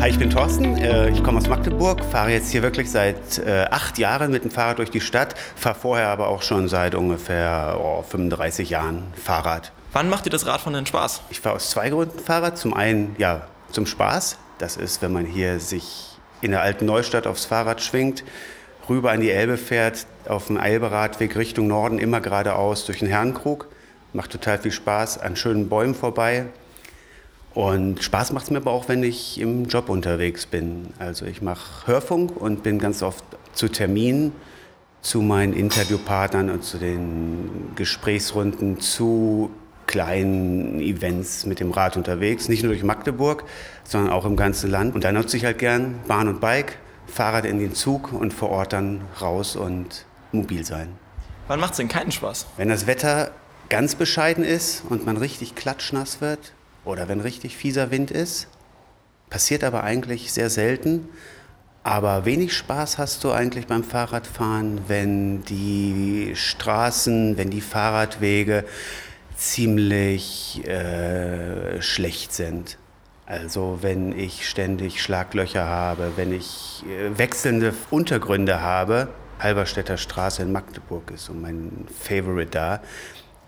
Hi, ich bin Thorsten. Äh, ich komme aus Magdeburg, fahre jetzt hier wirklich seit äh, acht Jahren mit dem Fahrrad durch die Stadt, fahre vorher aber auch schon seit ungefähr oh, 35 Jahren Fahrrad. Wann macht dir das Radfahren denn Spaß? Ich fahre aus zwei Gründen Fahrrad. Zum einen, ja, zum Spaß. Das ist, wenn man hier sich in der alten Neustadt aufs Fahrrad schwingt, rüber an die Elbe fährt, auf dem Eilberadweg Richtung Norden, immer geradeaus durch den Herrenkrug. Macht total viel Spaß, an schönen Bäumen vorbei. Und Spaß macht es mir aber auch, wenn ich im Job unterwegs bin. Also ich mache Hörfunk und bin ganz oft zu Terminen, zu meinen Interviewpartnern und zu den Gesprächsrunden, zu kleinen Events mit dem Rad unterwegs. Nicht nur durch Magdeburg, sondern auch im ganzen Land. Und da nutze ich halt gern Bahn und Bike, Fahrrad in den Zug und vor Ort dann raus und mobil sein. Wann macht es denn keinen Spaß? Wenn das Wetter ganz bescheiden ist und man richtig klatschnass wird, oder wenn richtig fieser Wind ist. Passiert aber eigentlich sehr selten. Aber wenig Spaß hast du eigentlich beim Fahrradfahren, wenn die Straßen, wenn die Fahrradwege ziemlich äh, schlecht sind. Also wenn ich ständig Schlaglöcher habe, wenn ich äh, wechselnde Untergründe habe. Halberstädter Straße in Magdeburg ist so mein Favorite da.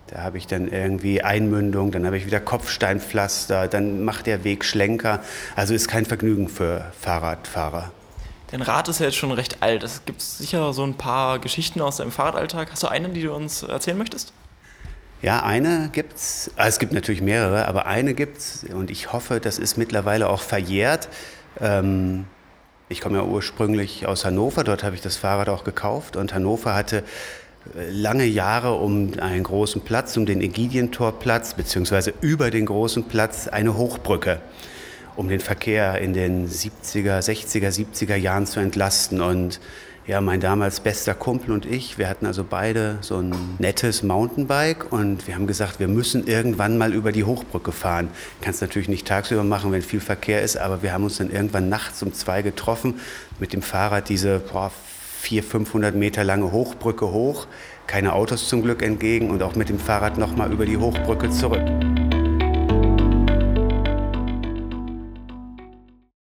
Da habe ich dann irgendwie Einmündung, dann habe ich wieder Kopfsteinpflaster, dann macht der Weg Schlenker. Also ist kein Vergnügen für Fahrradfahrer. Dein Rad ist ja jetzt schon recht alt. Es gibt sicher so ein paar Geschichten aus deinem Fahrradalltag. Hast du eine, die du uns erzählen möchtest? Ja, eine gibt's. Ah, es gibt natürlich mehrere, aber eine gibt's und ich hoffe, das ist mittlerweile auch verjährt. Ähm, ich komme ja ursprünglich aus Hannover, dort habe ich das Fahrrad auch gekauft und Hannover hatte lange Jahre um einen großen Platz, um den Ägidientorplatz, beziehungsweise über den großen Platz eine Hochbrücke, um den Verkehr in den 70er, 60er, 70er Jahren zu entlasten. Und ja, mein damals bester Kumpel und ich, wir hatten also beide so ein nettes Mountainbike und wir haben gesagt, wir müssen irgendwann mal über die Hochbrücke fahren. Kannst natürlich nicht tagsüber machen, wenn viel Verkehr ist, aber wir haben uns dann irgendwann nachts um zwei getroffen, mit dem Fahrrad diese boah, 400, 500 Meter lange Hochbrücke hoch, keine Autos zum Glück entgegen und auch mit dem Fahrrad nochmal über die Hochbrücke zurück.